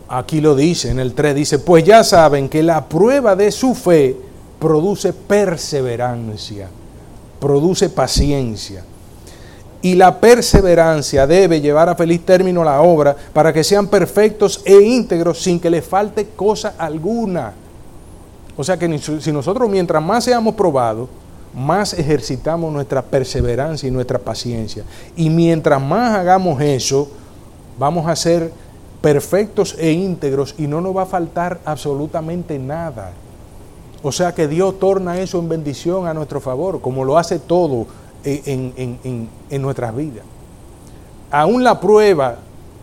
Aquí lo dice, en el 3 dice, pues ya saben que la prueba de su fe produce perseverancia, produce paciencia y la perseverancia debe llevar a feliz término la obra para que sean perfectos e íntegros sin que les falte cosa alguna. O sea que si nosotros mientras más seamos probados, más ejercitamos nuestra perseverancia y nuestra paciencia. Y mientras más hagamos eso, vamos a ser perfectos e íntegros y no nos va a faltar absolutamente nada. O sea que Dios torna eso en bendición a nuestro favor, como lo hace todo en, nuestras vidas. Aún la prueba,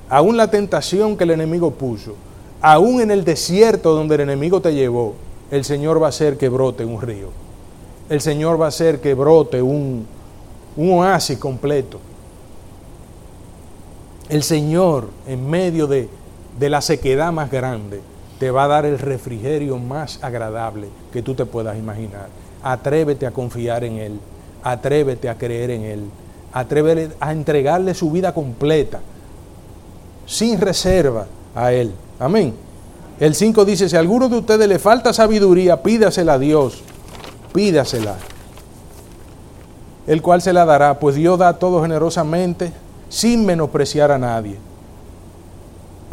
aún la tentación que el enemigo puso, aún en el desierto donde el enemigo te llevó, el Señor va a hacer que brote un río. El Señor va a hacer que brote un, un oasis completo. El Señor, en medio de, de la sequedad más grande, te va a dar el refrigerio más agradable que tú te puedas imaginar. Atrévete a confiar en Él atrévete a creer en Él, atrévete a entregarle su vida completa, sin reserva a Él. Amén. El 5 dice, si a alguno de ustedes le falta sabiduría, pídasela a Dios, pídasela, el cual se la dará, pues Dios da todo generosamente, sin menospreciar a nadie.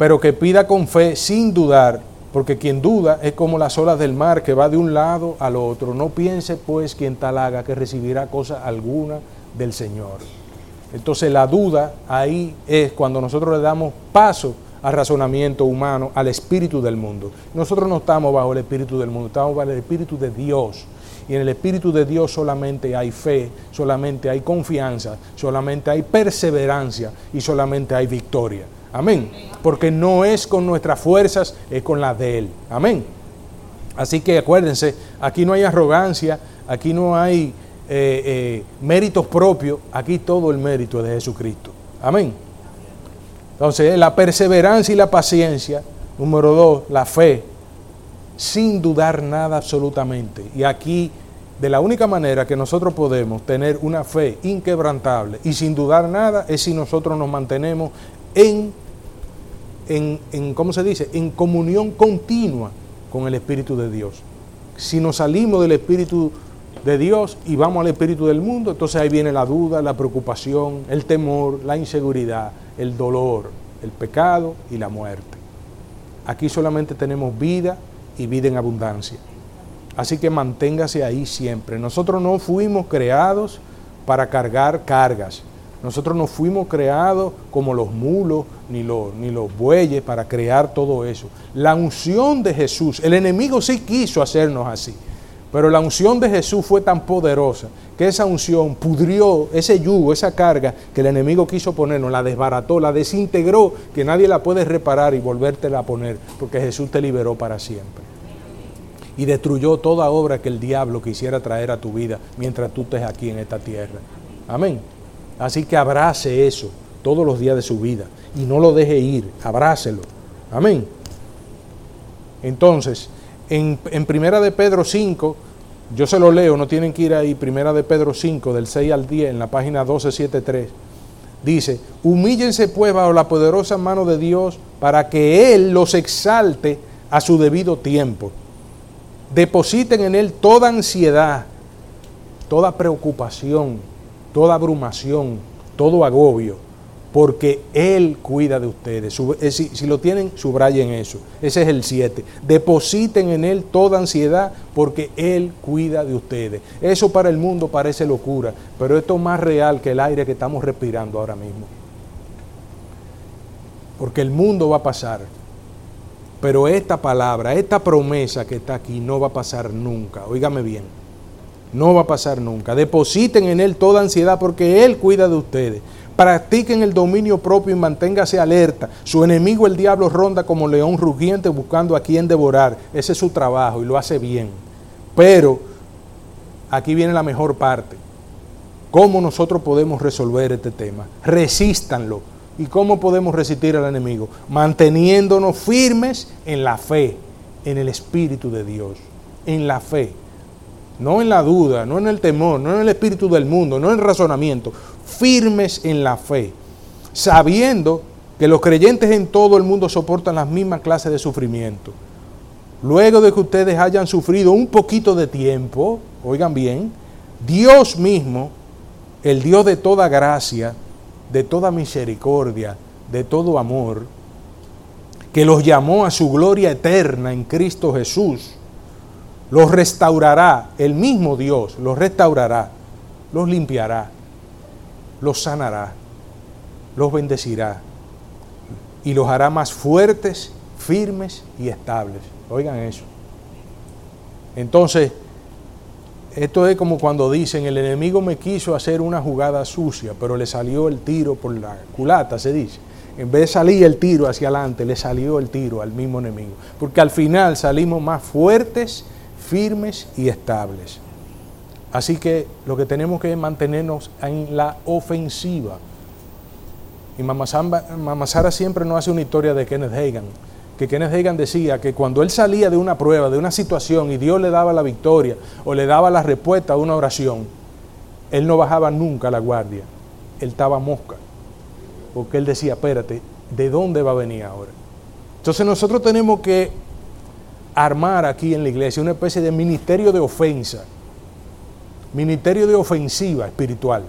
pero que pida con fe sin dudar, porque quien duda es como las olas del mar que va de un lado al otro. No piense pues quien tal haga que recibirá cosa alguna del Señor. Entonces la duda ahí es cuando nosotros le damos paso al razonamiento humano, al espíritu del mundo. Nosotros no estamos bajo el espíritu del mundo, estamos bajo el espíritu de Dios. Y en el espíritu de Dios solamente hay fe, solamente hay confianza, solamente hay perseverancia y solamente hay victoria. Amén. Porque no es con nuestras fuerzas, es con las de Él. Amén. Así que acuérdense, aquí no hay arrogancia, aquí no hay eh, eh, méritos propios, aquí todo el mérito es de Jesucristo. Amén. Entonces, la perseverancia y la paciencia. Número dos, la fe, sin dudar nada absolutamente. Y aquí, de la única manera que nosotros podemos tener una fe inquebrantable y sin dudar nada es si nosotros nos mantenemos en, en, en ¿cómo se dice?, en comunión continua con el Espíritu de Dios. Si nos salimos del Espíritu de Dios y vamos al espíritu del mundo, entonces ahí viene la duda, la preocupación, el temor, la inseguridad, el dolor, el pecado y la muerte. Aquí solamente tenemos vida y vida en abundancia. Así que manténgase ahí siempre. Nosotros no fuimos creados para cargar cargas. Nosotros no fuimos creados como los mulos ni los, ni los bueyes para crear todo eso. La unción de Jesús, el enemigo sí quiso hacernos así. Pero la unción de Jesús fue tan poderosa que esa unción pudrió ese yugo, esa carga que el enemigo quiso ponernos, la desbarató, la desintegró, que nadie la puede reparar y volvértela a poner, porque Jesús te liberó para siempre. Y destruyó toda obra que el diablo quisiera traer a tu vida mientras tú estés aquí en esta tierra. Amén. Así que abrace eso todos los días de su vida y no lo deje ir, abrácelo. Amén. Entonces, en, Primera de Pedro 5, yo se lo leo, no tienen que ir ahí, Primera de Pedro 5, del 6 al 10, en la página 1273. Dice, humíllense pues bajo la poderosa mano de Dios para que Él los exalte a su debido tiempo. Depositen en Él toda ansiedad, toda preocupación, toda abrumación, todo agobio porque Él cuida de ustedes. Eh, si, lo tienen, subrayen eso. Ese es el 7. Depositen en Él toda ansiedad porque Él cuida de ustedes. Eso para el mundo parece locura, pero esto es más real que el aire que estamos respirando ahora mismo. Porque el mundo va a pasar, pero esta palabra, esta promesa que está aquí no va a pasar nunca. Óigame bien, no va a pasar nunca. Depositen en Él toda ansiedad porque Él cuida de ustedes. Practiquen el dominio propio y manténgase alerta. Su enemigo, el diablo, ronda como león rugiente buscando a quien devorar. Ese es su trabajo y lo hace bien. Pero aquí viene la mejor parte. ¿Cómo nosotros podemos resolver este tema? Resístanlo. ¿Y cómo podemos resistir al enemigo? Manteniéndonos firmes en la fe, en el Espíritu de Dios, en la fe. No en la duda, no en el temor, no en el espíritu del mundo, no en el razonamiento, firmes en la fe, sabiendo que los creyentes en todo el mundo soportan las mismas clases de sufrimiento. Luego de que ustedes hayan sufrido un poquito de tiempo, oigan bien, Dios mismo, el Dios de toda gracia, de toda misericordia, de todo amor, que los llamó a su gloria eterna en Cristo Jesús, los restaurará, el mismo Dios los restaurará, los limpiará los sanará, los bendecirá y los hará más fuertes, firmes y estables. Oigan eso. Entonces, esto es como cuando dicen, el enemigo me quiso hacer una jugada sucia, pero le salió el tiro por la culata, se dice. En vez de salir el tiro hacia adelante, le salió el tiro al mismo enemigo. Porque al final salimos más fuertes, firmes y estables. Así que lo que tenemos que es mantenernos en la ofensiva. Y Mama Sara siempre nos hace una historia de Kenneth Hagan, que Kenneth Hagan decía que cuando él salía de una prueba, de una situación, y Dios le daba la victoria o le daba la respuesta a una oración, él no bajaba nunca la guardia, él estaba mosca, porque él decía, espérate, ¿de dónde va a venir ahora? Entonces nosotros tenemos que armar aquí en la iglesia una especie de ministerio de ofensa ministerio de ofensiva espiritual.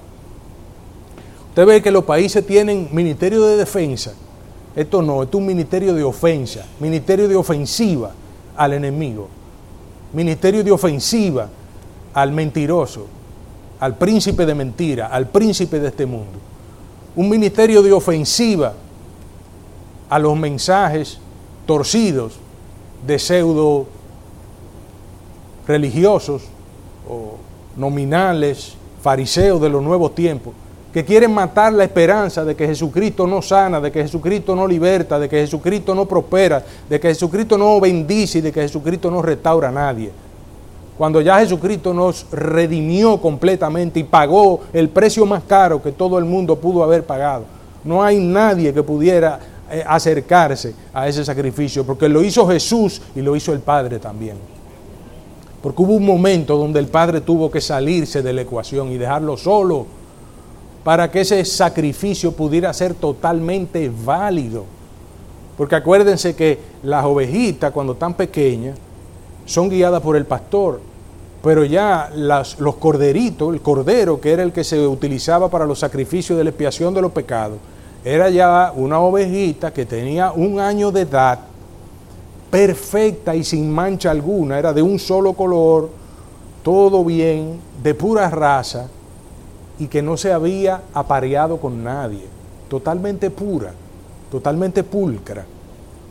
Usted ve que los países tienen ministerio de defensa Esto no, esto es un ministerio de ofensa, ministerio de ofensiva al enemigo, ministerio de ofensiva al mentiroso, al príncipe de mentira, al príncipe de este mundo. Un ministerio de ofensiva a los mensajes torcidos de pseudo religiosos o nominales, fariseos de los nuevos tiempos, que quieren matar la esperanza de que Jesucristo no sana, de que Jesucristo no liberta, de que Jesucristo no prospera, de que Jesucristo no bendice y de que Jesucristo no restaura a nadie. Cuando ya Jesucristo nos redimió completamente y pagó el precio más caro que todo el mundo pudo haber pagado. No hay nadie que pudiera acercarse a ese sacrificio, porque lo hizo Jesús y lo hizo el Padre también. Porque hubo un momento donde el Padre tuvo que salirse de la ecuación y dejarlo solo para que ese sacrificio pudiera ser totalmente válido. Porque acuérdense que las ovejitas cuando están pequeñas son guiadas por el pastor, pero ya los corderitos, el cordero que era el que se utilizaba para los sacrificios de la expiación de los pecados, era ya una ovejita que tenía un año de edad, perfecta y sin mancha alguna, era de un solo color, todo bien, de pura raza, y que no se había apareado con nadie, totalmente pura, totalmente pulcra.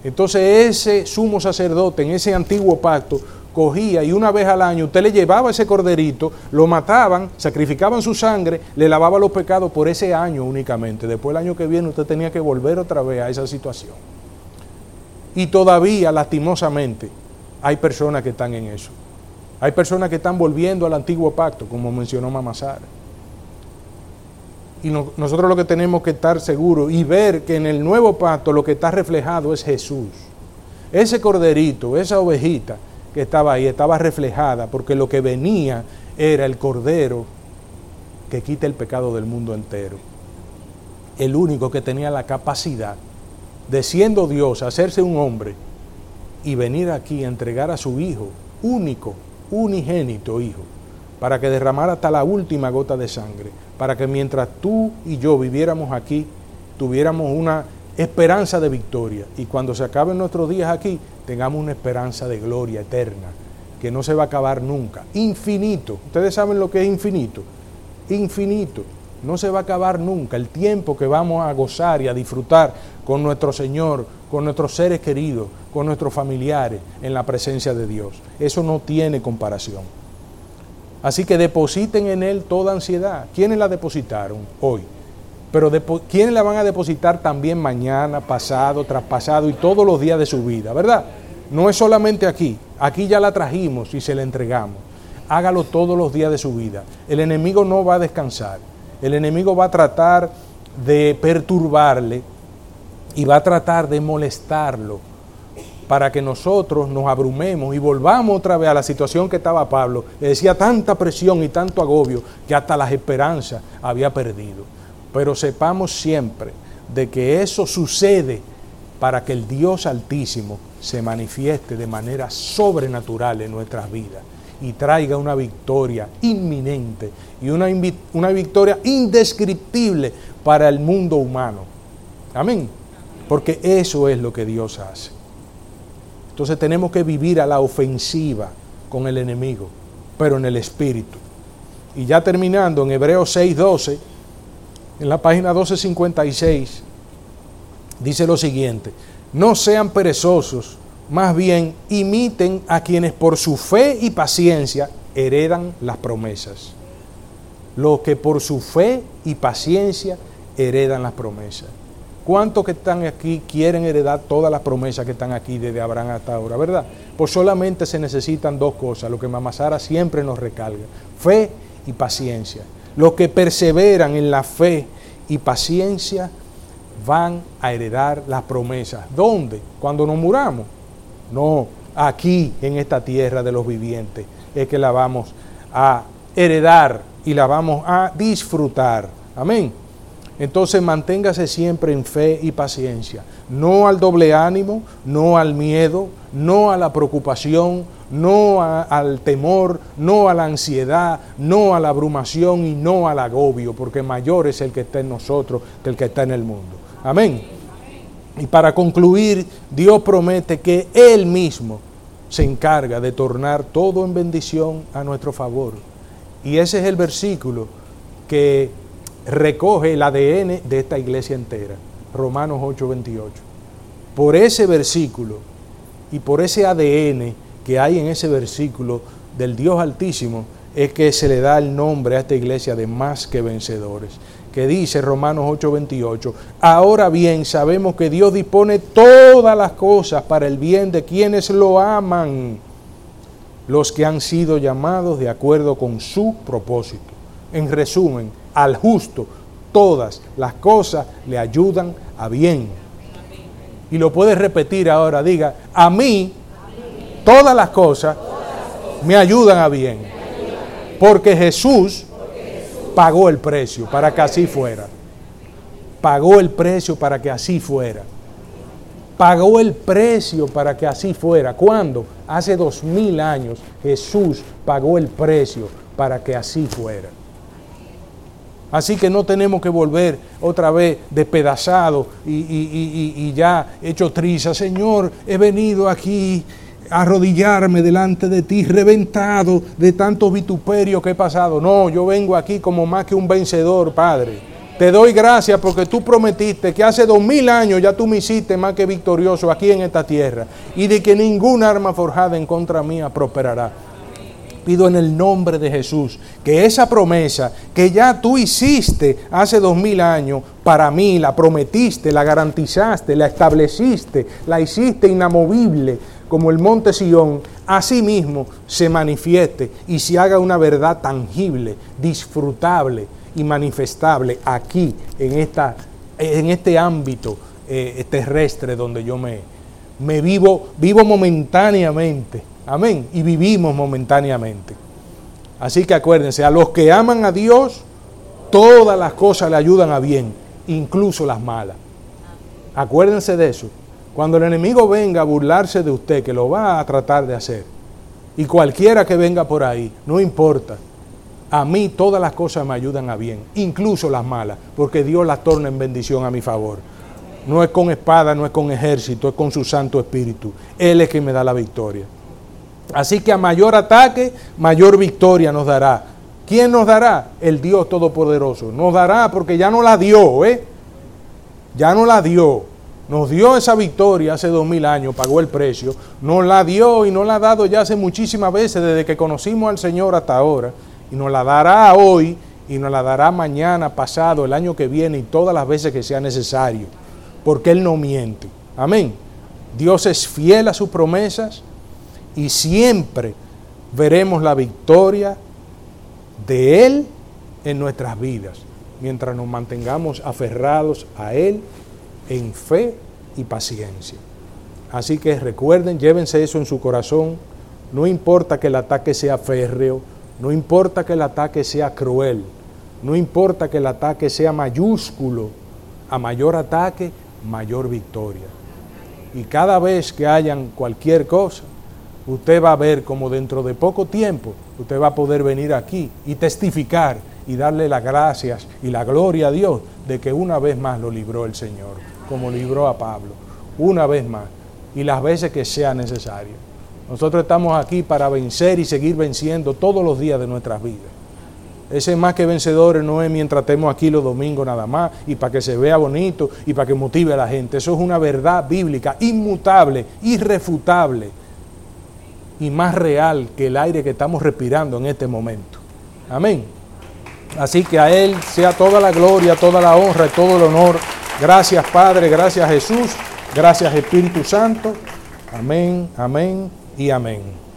Entonces ese sumo sacerdote en ese antiguo pacto cogía y una vez al año usted le llevaba ese corderito, lo mataban, sacrificaban su sangre, le lavaba los pecados por ese año únicamente. Después el año que viene usted tenía que volver otra vez a esa situación. Y todavía, lastimosamente, hay personas que están en eso. Hay personas que están volviendo al antiguo pacto, como mencionó Mamá Sara. Y nosotros lo que tenemos que estar seguros y ver que en el nuevo pacto lo que está reflejado es Jesús. Ese corderito, esa ovejita que estaba ahí, estaba reflejada porque lo que venía era el cordero que quita el pecado del mundo entero. El único que tenía la capacidad de siendo Dios, hacerse un hombre y venir aquí a entregar a su Hijo, único, unigénito Hijo, para que derramara hasta la última gota de sangre, para que mientras tú y yo viviéramos aquí, tuviéramos una esperanza de victoria y cuando se acaben nuestros días aquí, tengamos una esperanza de gloria eterna, que no se va a acabar nunca, infinito. Ustedes saben lo que es infinito, infinito, no se va a acabar nunca. El tiempo que vamos a gozar y a disfrutar con nuestro Señor, con nuestros seres queridos, con nuestros familiares en la presencia de Dios, eso no tiene comparación. Así que depositen en Él toda ansiedad. ¿Quiénes la depositaron hoy? Pero ¿quiénes la van a depositar también mañana, pasado, traspasado y todos los días de su vida? ¿Verdad? No es solamente aquí. Aquí ya la trajimos y se la entregamos. Hágalo todos los días de su vida. El enemigo no va a descansar. El enemigo va a tratar de perturbarle y va a tratar de molestarlo para que nosotros nos abrumemos y volvamos otra vez a la situación que estaba Pablo. Le decía tanta presión y tanto agobio que hasta las esperanzas había perdido. Pero sepamos siempre de que eso sucede para que el Dios Altísimo se manifieste de manera sobrenatural en nuestras vidas y traiga una victoria inminente y una, una victoria indescriptible para el mundo humano. Amén. Porque eso es lo que Dios hace. Entonces tenemos que vivir a la ofensiva con el enemigo, pero en el espíritu. Y ya terminando en Hebreos 6:12, en la página 1256, dice lo siguiente, no sean perezosos, más bien imiten a quienes por su fe y paciencia heredan las promesas. Los que por su fe y paciencia heredan las promesas. ¿Cuántos que están aquí quieren heredar todas las promesas que están aquí desde Abraham hasta ahora, verdad? Pues solamente se necesitan dos cosas, lo que Mamá Sara siempre nos recalga, fe y paciencia. Los que perseveran en la fe y paciencia van a heredar las promesas. ¿Dónde? Cuando nos muramos. No, aquí en esta tierra de los vivientes es que la vamos a heredar y la vamos a disfrutar. Amén. Entonces manténgase siempre en fe y paciencia, no al doble ánimo, no al miedo, no a la preocupación, no al temor, no a la ansiedad, no a la abrumación y no al agobio, porque mayor es el que está en nosotros que el que está en el mundo. Amén. Y para concluir, Dios promete que Él mismo se encarga de tornar todo en bendición a nuestro favor. Y ese es el versículo que recoge el ADN de esta iglesia entera, Romanos 8:28. Por ese versículo y por ese ADN que hay en ese versículo del Dios Altísimo, es que se le da el nombre a esta iglesia de más que vencedores que dice Romanos 8:28, ahora bien sabemos que Dios dispone todas las cosas para el bien de quienes lo aman, los que han sido llamados de acuerdo con su propósito. En resumen, al justo todas las cosas le ayudan a bien. Y lo puedes repetir ahora, diga, a mí todas las cosas me ayudan a bien. Porque Jesús pagó el precio para que así fuera. Pagó el precio para que así fuera. Pagó el precio para que así fuera. ¿Cuándo? Hace dos mil años Jesús pagó el precio para que así fuera. Así que no tenemos que volver otra vez despedazado y, y, ya hecho triza. Señor, he venido aquí arrodillarme delante de ti, reventado de tantos vituperios que he pasado. No, yo vengo aquí como más que un vencedor, Padre. Te doy gracias porque tú prometiste que hace dos mil años ya tú me hiciste más que victorioso aquí en esta tierra y de que ninguna arma forjada en contra mía prosperará. Pido en el nombre de Jesús que esa promesa que ya tú hiciste hace dos mil años para mí, la prometiste, la garantizaste, la estableciste, la hiciste inamovible como el monte Sión, mismo se manifieste y se haga una verdad tangible, disfrutable y manifestable aquí, en, esta, en este ámbito eh, terrestre donde yo me, me vivo, vivo momentáneamente. Amén. Y vivimos momentáneamente. Así que acuérdense, a los que aman a Dios, todas las cosas le ayudan a bien, incluso las malas. Acuérdense de eso. Cuando el enemigo venga a burlarse de usted, que lo va a tratar de hacer, y cualquiera que venga por ahí, no importa. A mí todas las cosas me ayudan a bien, incluso las malas, porque Dios las torna en bendición a mi favor. No es con espada, no es con ejército, es con su Santo Espíritu. Él es quien me da la victoria. Así que a mayor ataque, mayor victoria nos dará. ¿Quién nos dará? El Dios Todopoderoso. Nos dará porque ya no la dio, ¿eh? Ya no la dio nos dio esa victoria hace dos mil años, pagó el precio, nos la dio y nos la ha dado ya hace muchísimas veces desde que conocimos al Señor hasta ahora, y nos la dará hoy y nos la dará mañana, pasado, el año que viene y todas las veces que sea necesario, porque Él no miente. Amén. Dios es fiel a sus promesas y siempre veremos la victoria de Él en nuestras vidas, mientras nos mantengamos aferrados a Él en fe y paciencia. Así que recuerden, llévense eso en su corazón. No importa que el ataque sea férreo, no importa que el ataque sea cruel, no importa que el ataque sea mayúsculo. A mayor ataque, mayor victoria. Y cada vez que hayan cualquier cosa, usted va a ver como dentro de poco tiempo usted va a poder venir aquí y testificar y darle las gracias y la gloria a Dios de que una vez más lo libró el Señor como libró a Pablo, una vez más, y las veces que sea necesario. Nosotros estamos aquí para vencer y seguir venciendo todos los días de nuestras vidas. Ese más que vencedores no es mientras estemos aquí los domingos nada más y para que se vea bonito y para que motive a la gente. Eso es una verdad bíblica inmutable, irrefutable y más real que el aire que estamos respirando en este momento. Amén. Así que a Él sea toda la gloria, toda la honra y todo el honor Gracias Padre, gracias Jesús, gracias Espíritu Santo. Amén, amén y amén.